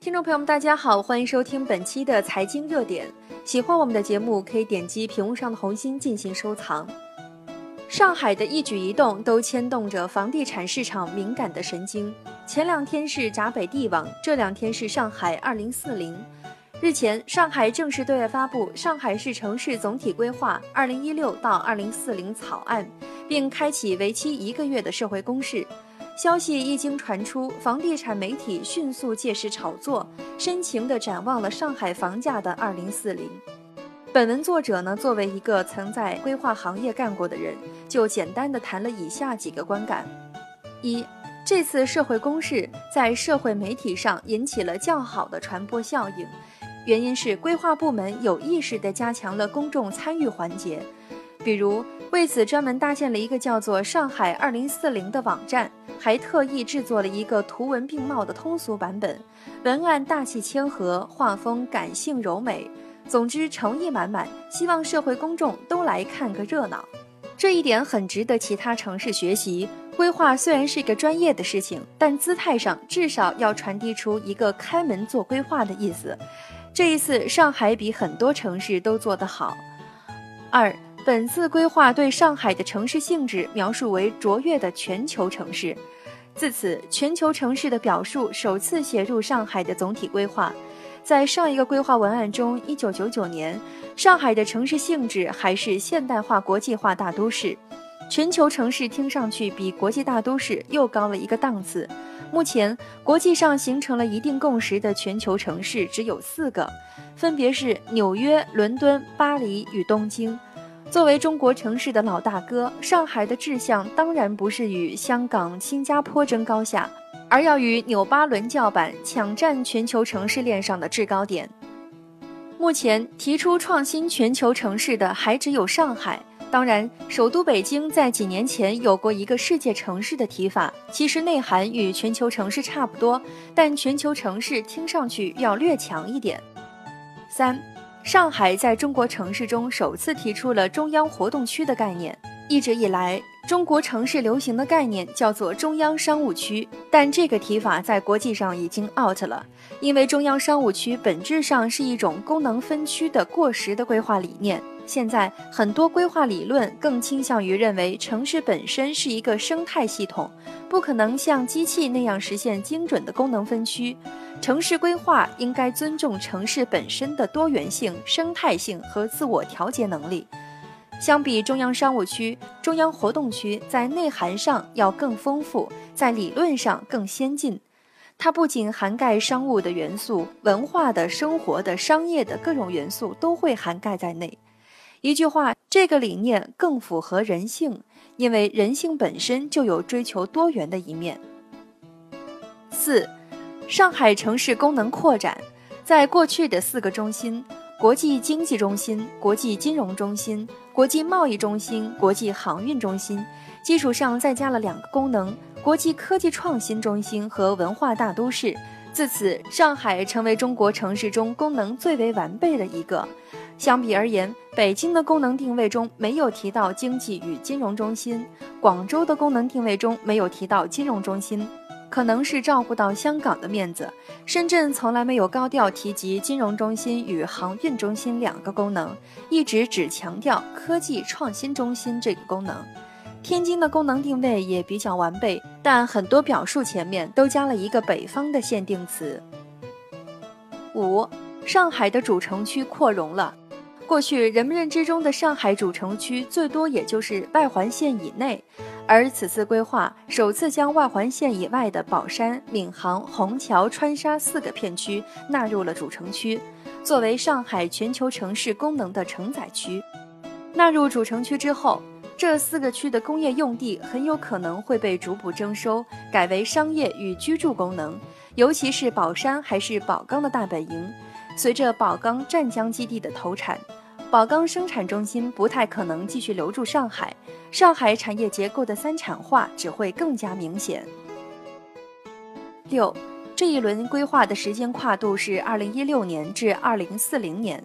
听众朋友们，大家好，欢迎收听本期的财经热点。喜欢我们的节目，可以点击屏幕上的红心进行收藏。上海的一举一动都牵动着房地产市场敏感的神经。前两天是闸北地网，这两天是上海二零四零。日前，上海正式对外发布《上海市城市总体规划（二零一六到二零四零）》草案，并开启为期一个月的社会公示。消息一经传出，房地产媒体迅速借势炒作，深情地展望了上海房价的二零四零。本文作者呢，作为一个曾在规划行业干过的人，就简单的谈了以下几个观感：一，这次社会公示在社会媒体上引起了较好的传播效应，原因是规划部门有意识地加强了公众参与环节，比如为此专门搭建了一个叫做“上海二零四零”的网站。还特意制作了一个图文并茂的通俗版本，文案大气谦和，画风感性柔美，总之诚意满满，希望社会公众都来看个热闹。这一点很值得其他城市学习。规划虽然是一个专业的事情，但姿态上至少要传递出一个开门做规划的意思。这一次，上海比很多城市都做得好。二。本次规划对上海的城市性质描述为卓越的全球城市，自此，全球城市的表述首次写入上海的总体规划。在上一个规划文案中，一九九九年，上海的城市性质还是现代化国际化大都市。全球城市听上去比国际大都市又高了一个档次。目前，国际上形成了一定共识的全球城市只有四个，分别是纽约、伦敦、巴黎与东京。作为中国城市的老大哥，上海的志向当然不是与香港、新加坡争高下，而要与纽巴伦叫板，抢占全球城市链上的制高点。目前提出创新全球城市的还只有上海。当然，首都北京在几年前有过一个世界城市的提法，其实内涵与全球城市差不多，但全球城市听上去要略强一点。三。上海在中国城市中首次提出了中央活动区的概念。一直以来，中国城市流行的概念叫做中央商务区，但这个提法在国际上已经 out 了，因为中央商务区本质上是一种功能分区的过时的规划理念。现在很多规划理论更倾向于认为城市本身是一个生态系统，不可能像机器那样实现精准的功能分区。城市规划应该尊重城市本身的多元性、生态性和自我调节能力。相比中央商务区，中央活动区在内涵上要更丰富，在理论上更先进。它不仅涵盖商务的元素，文化的、生活的、商业的各种元素都会涵盖在内。一句话，这个理念更符合人性，因为人性本身就有追求多元的一面。四。上海城市功能扩展，在过去的四个中心——国际经济中心、国际金融中心、国际贸易中心、国际航运中心基础上，再加了两个功能：国际科技创新中心和文化大都市。自此，上海成为中国城市中功能最为完备的一个。相比而言，北京的功能定位中没有提到经济与金融中心，广州的功能定位中没有提到金融中心。可能是照顾到香港的面子，深圳从来没有高调提及金融中心与航运中心两个功能，一直只强调科技创新中心这个功能。天津的功能定位也比较完备，但很多表述前面都加了一个北方的限定词。五，上海的主城区扩容了。过去人们认知中的上海主城区，最多也就是外环线以内。而此次规划首次将外环线以外的宝山、闵行、虹桥、川沙四个片区纳入了主城区，作为上海全球城市功能的承载区。纳入主城区之后，这四个区的工业用地很有可能会被逐步征收，改为商业与居住功能。尤其是宝山还是宝钢的大本营，随着宝钢湛江基地的投产。宝钢生产中心不太可能继续留住上海，上海产业结构的三产化只会更加明显。六，这一轮规划的时间跨度是二零一六年至二零四零年，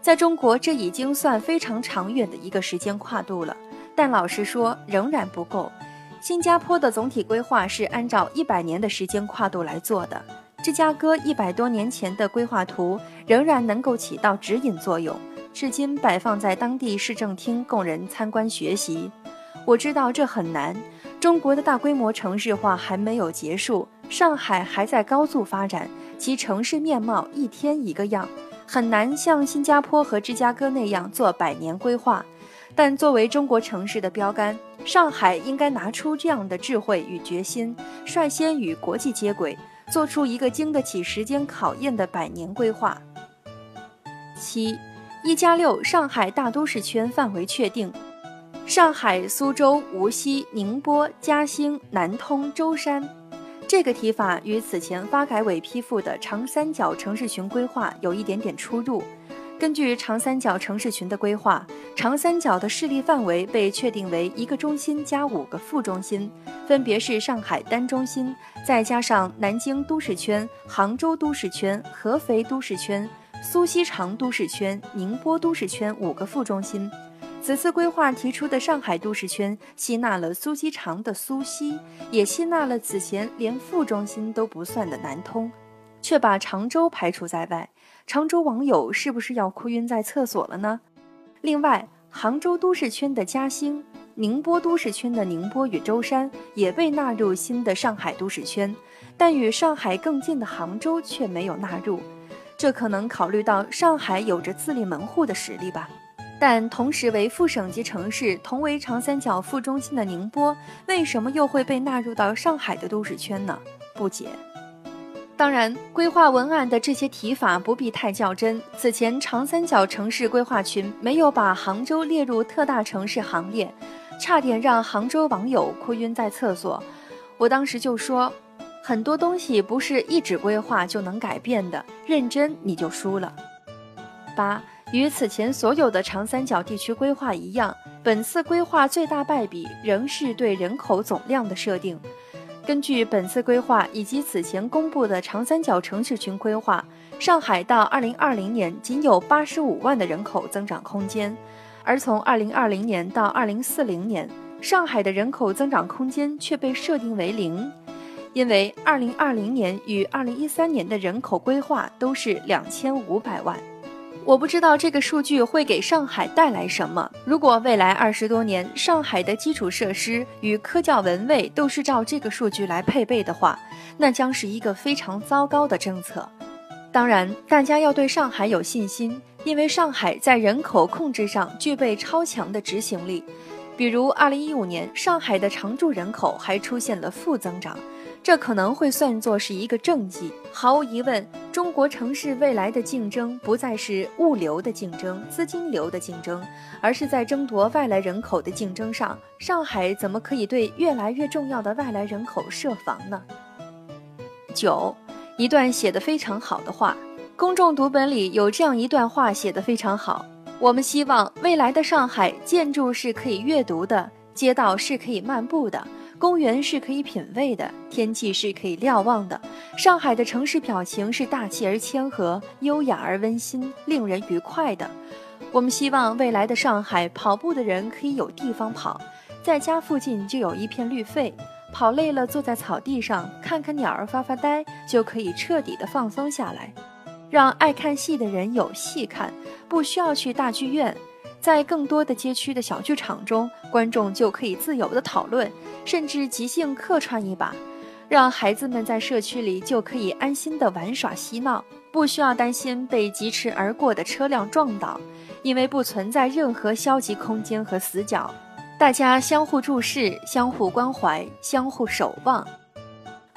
在中国这已经算非常长远的一个时间跨度了，但老实说仍然不够。新加坡的总体规划是按照一百年的时间跨度来做的。芝加哥一百多年前的规划图仍然能够起到指引作用，至今摆放在当地市政厅供人参观学习。我知道这很难，中国的大规模城市化还没有结束，上海还在高速发展，其城市面貌一天一个样，很难像新加坡和芝加哥那样做百年规划。但作为中国城市的标杆，上海应该拿出这样的智慧与决心，率先与国际接轨，做出一个经得起时间考验的百年规划。七，一加六，上海大都市圈范围确定。上海、苏州、无锡、宁波、嘉兴、南通、舟山，这个提法与此前发改委批复的长三角城市群规划有一点点出入。根据长三角城市群的规划，长三角的势力范围被确定为一个中心加五个副中心，分别是上海单中心，再加上南京都市圈、杭州都市圈、合肥都市圈、苏锡常都市圈、宁波都市圈五个副中心。此次规划提出的上海都市圈吸纳了苏锡常的苏锡，也吸纳了此前连副中心都不算的南通，却把常州排除在外。常州网友是不是要哭晕在厕所了呢？另外，杭州都市圈的嘉兴、宁波都市圈的宁波与舟山也被纳入新的上海都市圈，但与上海更近的杭州却没有纳入，这可能考虑到上海有着自立门户的实力吧。但同时为副省级城市、同为长三角副中心的宁波，为什么又会被纳入到上海的都市圈呢？不解。当然，规划文案的这些提法不必太较真。此前长三角城市规划群没有把杭州列入特大城市行列，差点让杭州网友哭晕在厕所。我当时就说，很多东西不是一纸规划就能改变的，认真你就输了。八。与此前所有的长三角地区规划一样，本次规划最大败笔仍是对人口总量的设定。根据本次规划以及此前公布的长三角城市群规划，上海到2020年仅有85万的人口增长空间，而从2020年到2040年，上海的人口增长空间却被设定为零，因为2020年与2013年的人口规划都是2500万。我不知道这个数据会给上海带来什么。如果未来二十多年上海的基础设施与科教文卫都是照这个数据来配备的话，那将是一个非常糟糕的政策。当然，大家要对上海有信心，因为上海在人口控制上具备超强的执行力。比如，二零一五年上海的常住人口还出现了负增长。这可能会算作是一个政绩。毫无疑问，中国城市未来的竞争不再是物流的竞争、资金流的竞争，而是在争夺外来人口的竞争上。上海怎么可以对越来越重要的外来人口设防呢？九，一段写得非常好的话，公众读本里有这样一段话写得非常好：我们希望未来的上海，建筑是可以阅读的，街道是可以漫步的。公园是可以品味的，天气是可以瞭望的。上海的城市表情是大气而谦和，优雅而温馨，令人愉快的。我们希望未来的上海，跑步的人可以有地方跑，在家附近就有一片绿肺，跑累了坐在草地上看看鸟儿发发呆，就可以彻底的放松下来。让爱看戏的人有戏看，不需要去大剧院。在更多的街区的小剧场中，观众就可以自由的讨论，甚至即兴客串一把，让孩子们在社区里就可以安心的玩耍嬉闹，不需要担心被疾驰而过的车辆撞倒，因为不存在任何消极空间和死角，大家相互注视、相互关怀、相互守望。